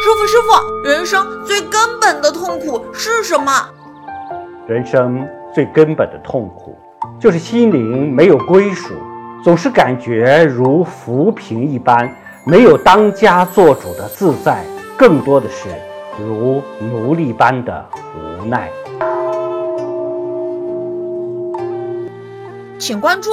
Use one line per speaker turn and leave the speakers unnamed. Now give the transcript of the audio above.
师傅师傅，人生最根本的痛苦是什么？
人生最根本的痛苦就是心灵没有归属，总是感觉如浮萍一般，没有当家做主的自在，更多的是如奴隶般的无奈。
请关注。